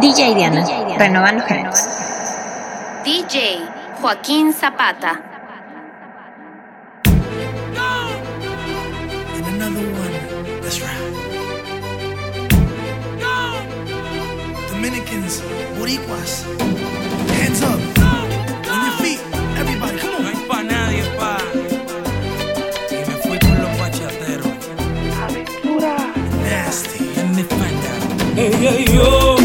DJ Diana, renovan los géneros. DJ Joaquín Zapata. Dominicans, Boricuas, hands up, on your feet, everybody, come on. No es pa nadie, pa. Y me fui con los machateros. Aventura. Nasty. Let me find out. Hey, hey, yo.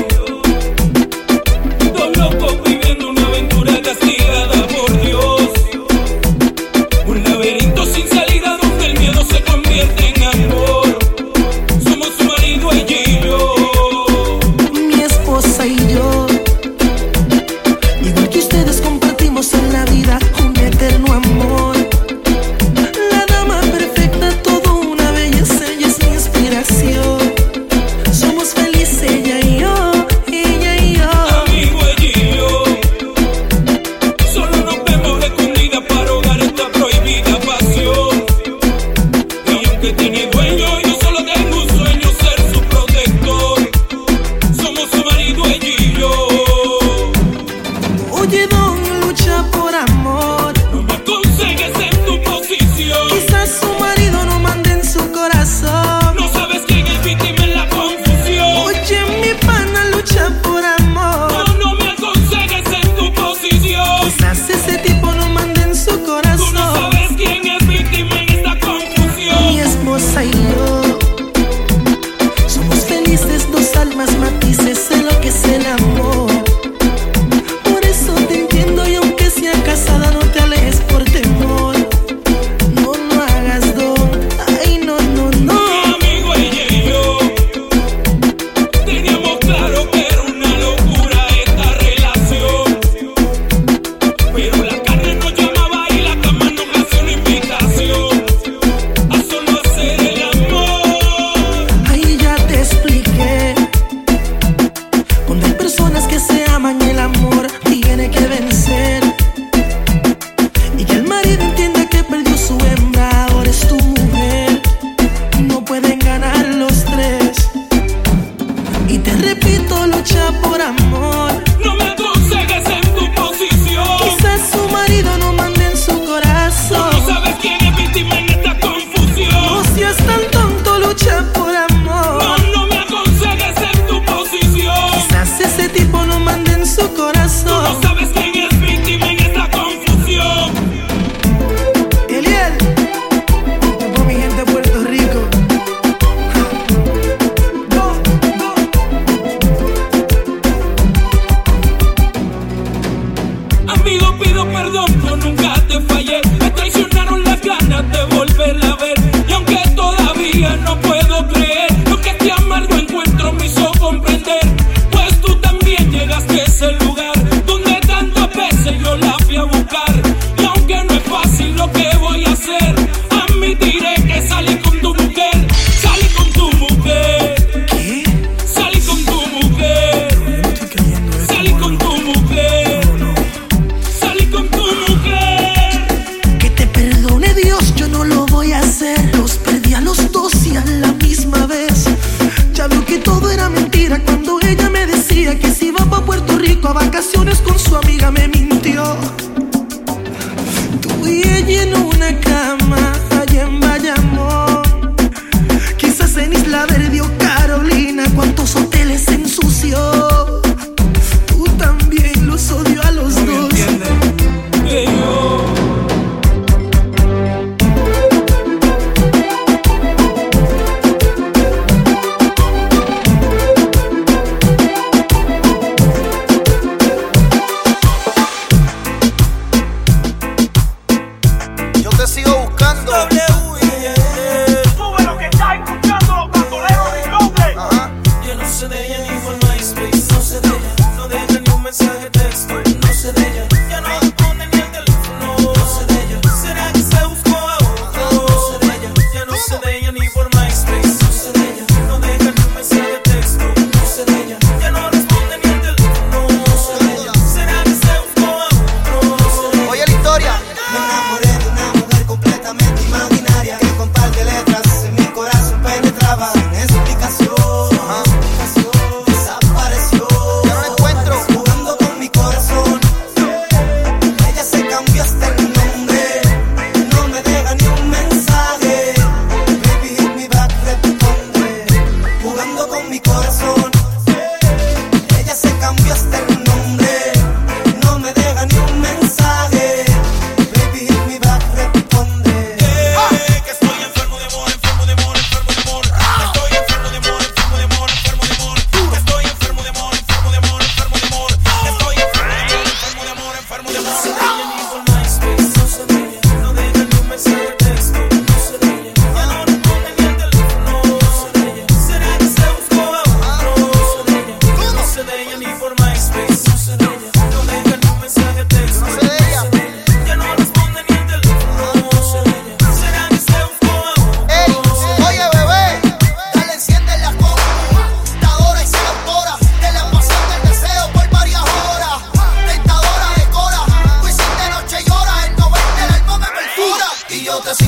Noche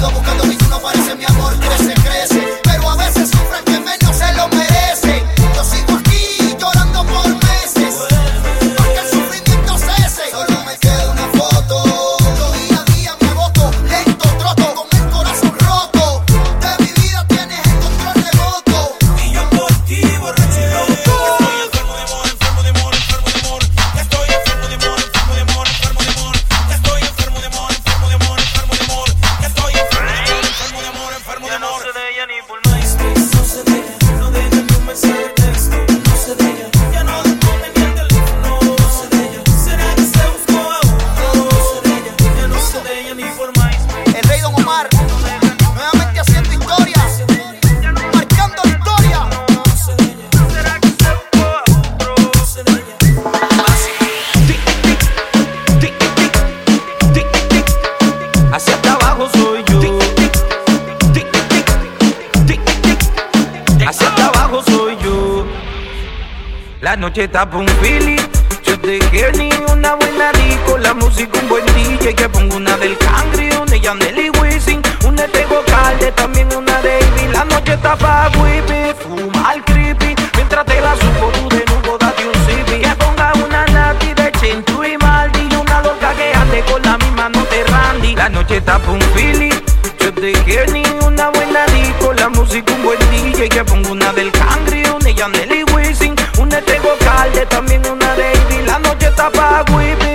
está un Philly. Yo te quiero ni una buena disco, la música un buen DJ que pongo una del Cangri, una de Yaneli Wisin, una de Tego Calde, también una de Ivy. La noche está pa' whippy, fumar creepy, mientras te la supo tú de nuevo date un zippy. Que ponga una nati de Chentu y Maldi y una loca que ande con la misma no te randy. La noche está un Philly. Yo te quiero ni una buena disco, la música un buen DJ que pongo una del Cangri, una de Yaneli Wisin, La noche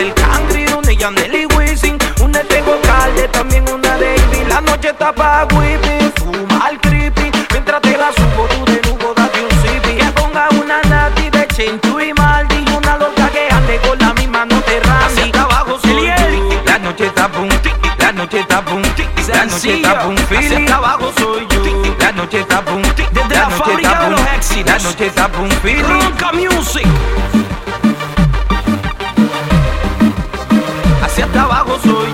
del Cangri, una de Yaneli Wisin, una de Calde, también una de Ivy. La noche está pa' whippy, fumar creepy. Mientras te la subo tú de nuevo date un zippy. Que ponga una nati de Chentu y Maldi y una loca que ande con la misma no te hasta abajo soy yo. La noche está pa' un la noche está boom, la noche está boom, Hacia hasta abajo soy yo. La noche está boom, desde la, fábrica de los éxitos. La noche está boom, Ronca Music. Hacia hasta abajo soy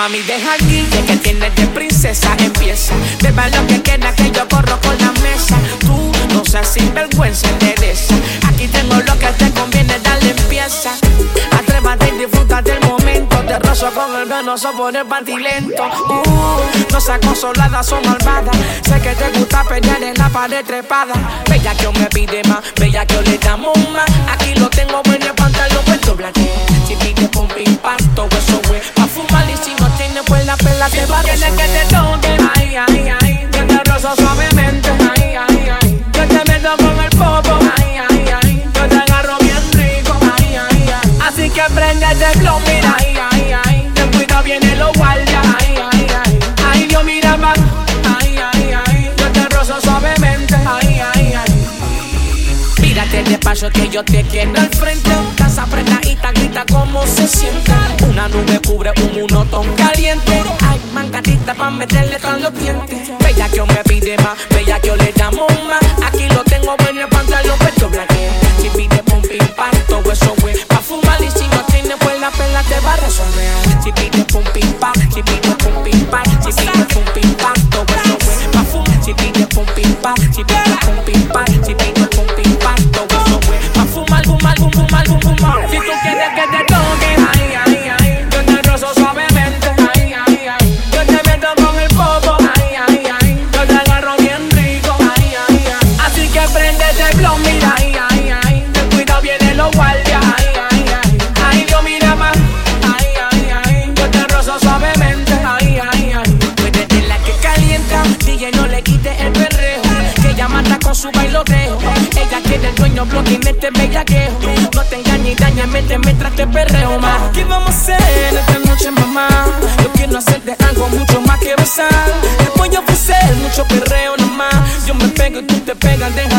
Mami, deja aquí, que tienes de princesa empieza. Beba lo que queda, que yo corro con la mesa. Tú no seas sinvergüenza, endereza. Aquí tengo lo que te conviene, dale empieza. Atrévate y disfruta del momento. Te rozo con el venoso por el pantilento. Uh, no seas consolada, son malvada. Sé que te gusta pelear en la pared trepada. Bella que me pide más, bella que le damos más. Aquí lo tengo bueno, el pantalón puesto blanque. La te va a Tienes que te toquen, ay, ay, ay. Yo te rozo suavemente, ay, ay, ay. Yo te meto con el popo, ay, ay, ay. Yo te agarro bien rico, ay, ay, ay. Así que prende el flow, mira, ay, ay, ay. Ten cuidado viene los guardias, ay, ay, ay. Ay, Dios mira más, ay, ay, ay. Yo te rozo suavemente, ay, ay, ay. Mírate despacio que yo te quiero al frente. Casa apretadita, grita como se siente. Una nube cubre un monotón caliente. Ay, mancadita pa' meterle con los dientes. Bella que me pide más, bella que le damos más. Aquí lo tengo bueno, el pantalón puesto blanque. Si pide pum pim pam, todo eso güey. Pa' fumar y si no tiene pues la pela te va a resolver. Si pide pum pim pam, si pide bloque y mete bellaqueo. No te engañes y daña, mete mientras te perreo más. ¿Qué vamos a hacer esta noche, mamá? Yo quiero hacerte algo mucho más que besar. Después yo ofrecer mucho perreo nomás. Yo me pego y tú te pegas, deja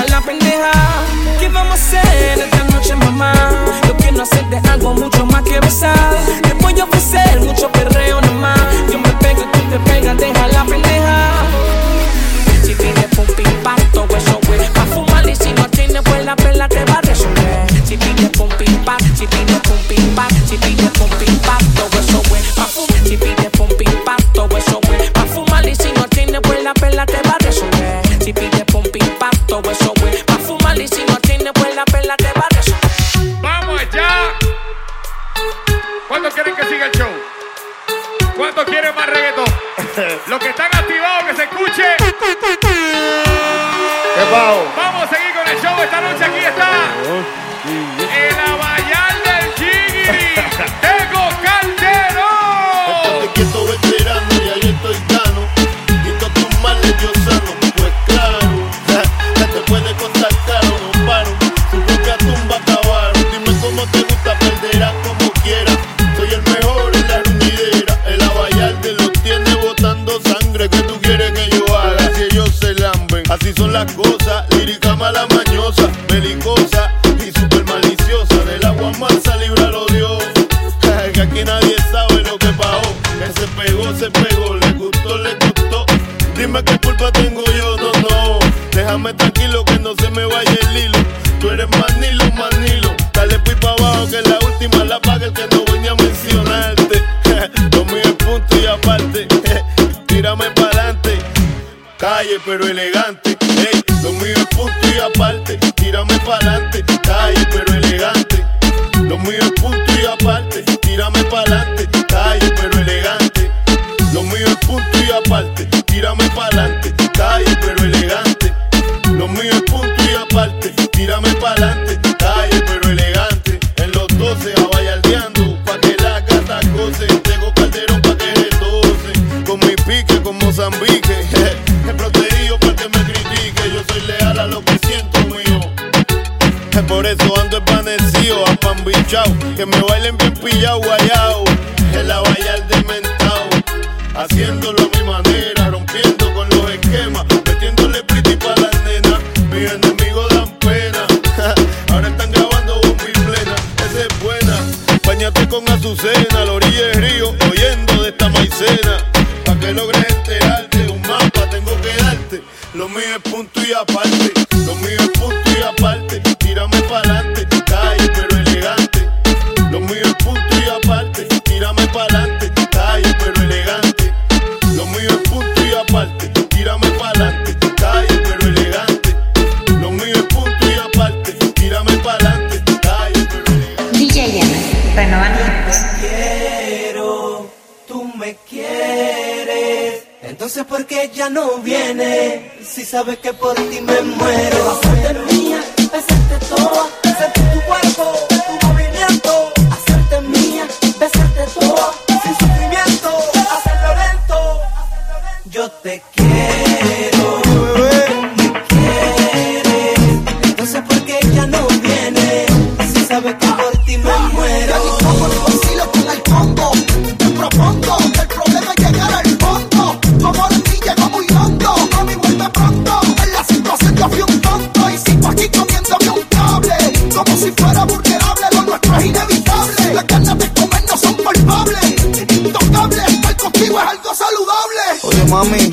aquí nadie sabe lo que pasó. Que se pegó, se pegó, le gustó, le gustó. Dime qué culpa tengo yo, no, no. Déjame tranquilo que no se me vaya el hilo. Tú eres manilo, manilo. Dale pues pa' abajo que la última la paga el que no voy a mencionarte. Lo mío es punto y aparte. Tírame para adelante. Calle pero elegante. a la orilla del río, oyendo de esta maicena. Pa' que logres enterarte, un mapa tengo que darte. Lo mío es punto y aparte. Sabes que por ti me muero. Mami,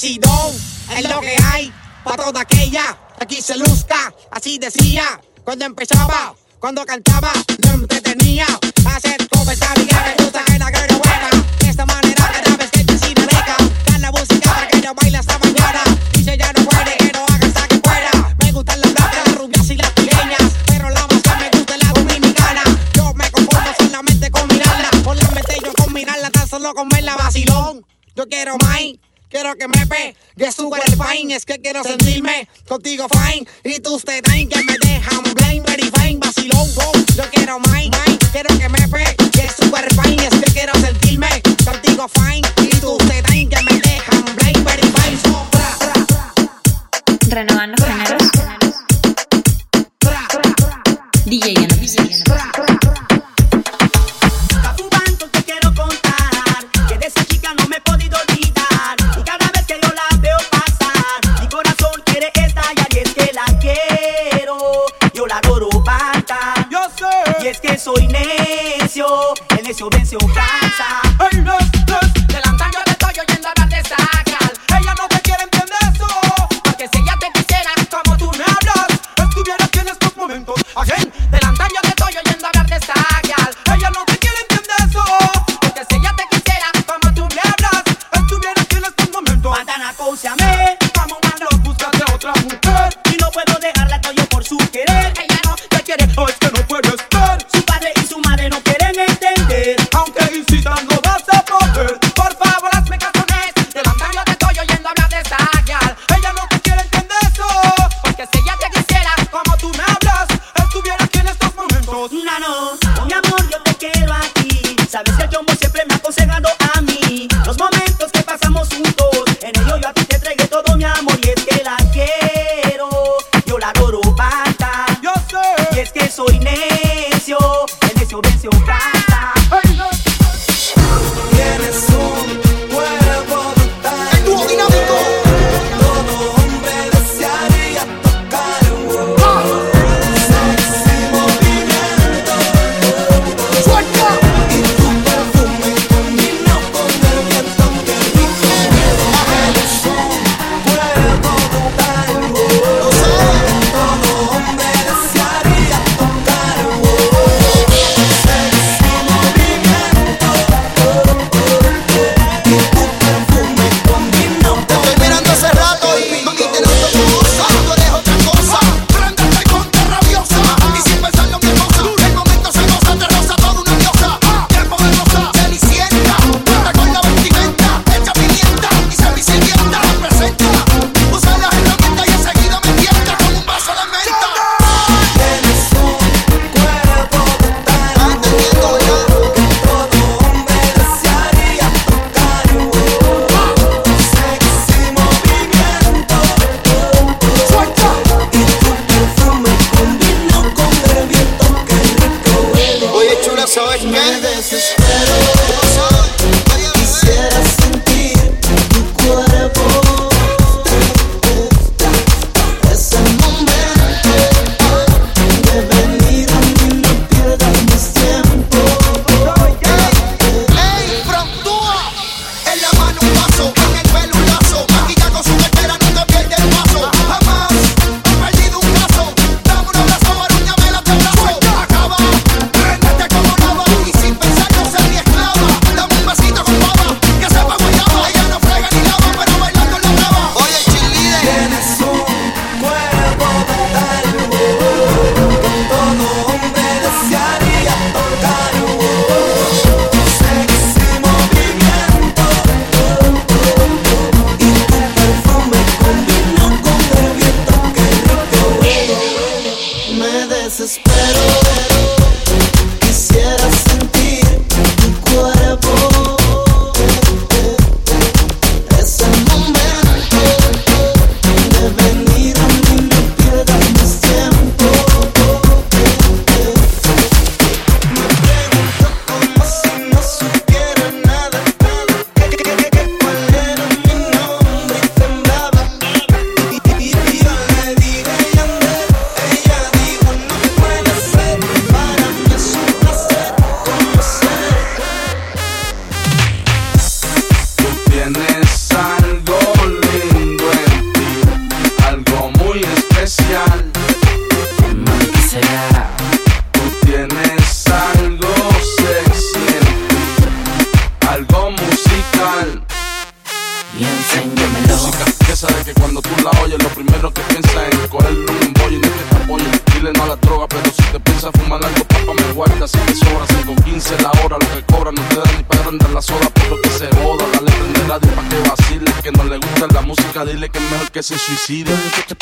Es lo que hay para toda aquella que aquí se luzca. Así decía cuando empezaba, cuando cantaba, no entretenía. Hacer cover esta amiga me gusta que la girl buena. De esta manera cada vez que te siga rica. Dan la música para que yo baile hasta mañana. Dice ya no puede, que no haga hasta que pueda. Me gustan las blancas, las rubias y las pequeñas. Pero la más que me gusta es la dominicana. Yo me conformo solamente con mirarla. Por la mente yo con mirarla, tan solo con verla vacilón. Yo quiero más. Quiero que me pegue super fine, es que quiero sentirme contigo fine. Y tus te traen que me dejan blind, very fine, vacilón, go. Yo quiero más, quiero que me pegue super fine, es que quiero sentirme contigo fine. Y tus te traen que me dejan blind, very fine, so, bra, bra, bra. Renovando géneros. DJ Yano. tanto es que soy necio. El necio vence o cansa and then que es mejor que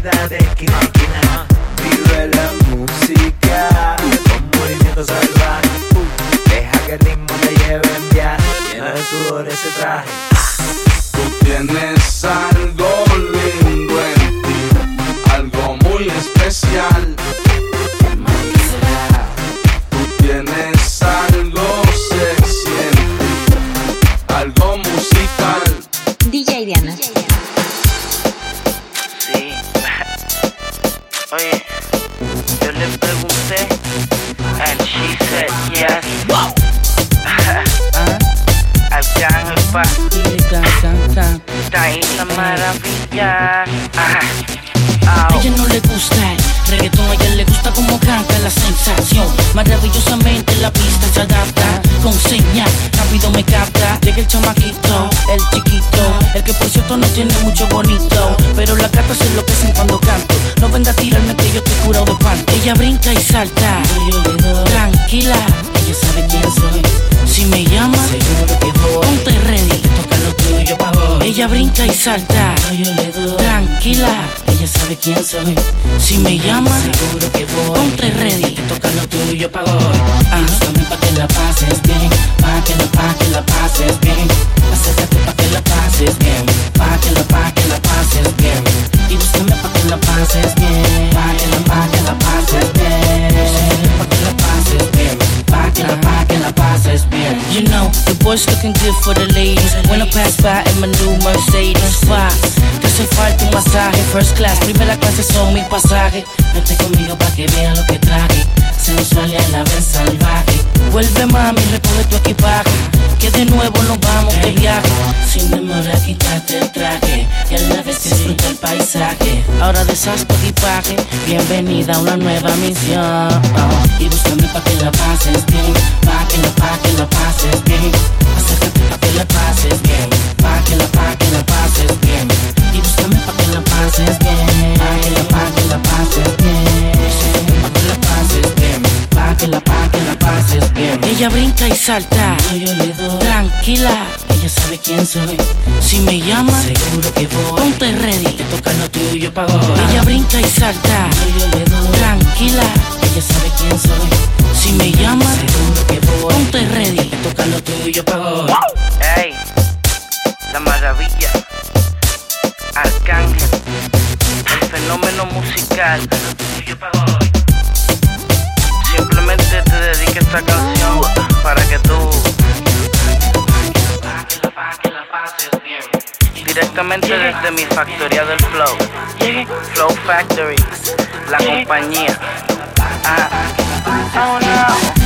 movida de Ella brinca y salta, tranquila, ella sabe quién soy. Si me llama, seguro que voy. Ponte ready, toca lo tuyo pa' hoy. Ah, búscame pa' que la pases bien, pa' que la, pa' que la pases bien. Acércate pa' que la pases bien, pa' que la, pa' que la pases bien. Y búscame pa' que la pases bien, pa' que la, pa' que la pases bien. Pa' que la pases bien, pa' que la, pa' que la pases bien. You know, boys looking good for the ladies. When I pass by in my new Mercedes, why? Te hace falta un masaje, first class, primera clase son mi pasaje. Vete conmigo pa' que vean lo que traje, sensual y a la vez salvaje. Vuelve mami, recoge tu equipaje, que de nuevo nos vamos de viaje. Sin demora, quítate el traje, y a la vez disfruta el paisaje. Ahora deshaz tu equipaje, bienvenida a una nueva misión. Y búscame pa' que la pases bien, pa' que la, pa' que la pases bien. Que la pases bien, pa' que la, pa' que la pases bien. Y búscame pa' que la pases bien, pa' que la, pa' que la pases bien. Pa' que la pases bien, pa' que la, pa' que la pases bien. Ella brinca y salta, yo le doy. Tranquila, ella sabe quién soy. Si me llama, seguro que voy. Ponte ready, te toca lo tuyo pa' hoy. Ella brinca y salta, yo le doy. Tranquila, ella sabe quién soy. Si me llama, seguro que voy. Ponte ready, toca lo tuyo pa' hoy. Ey, la maravilla. Arcángel. El fenómeno musical. Simplemente te dedico esta canción para que tú. Directamente desde mi factoría del Flow. Flow Factory. La compañía. Ah. Oh no.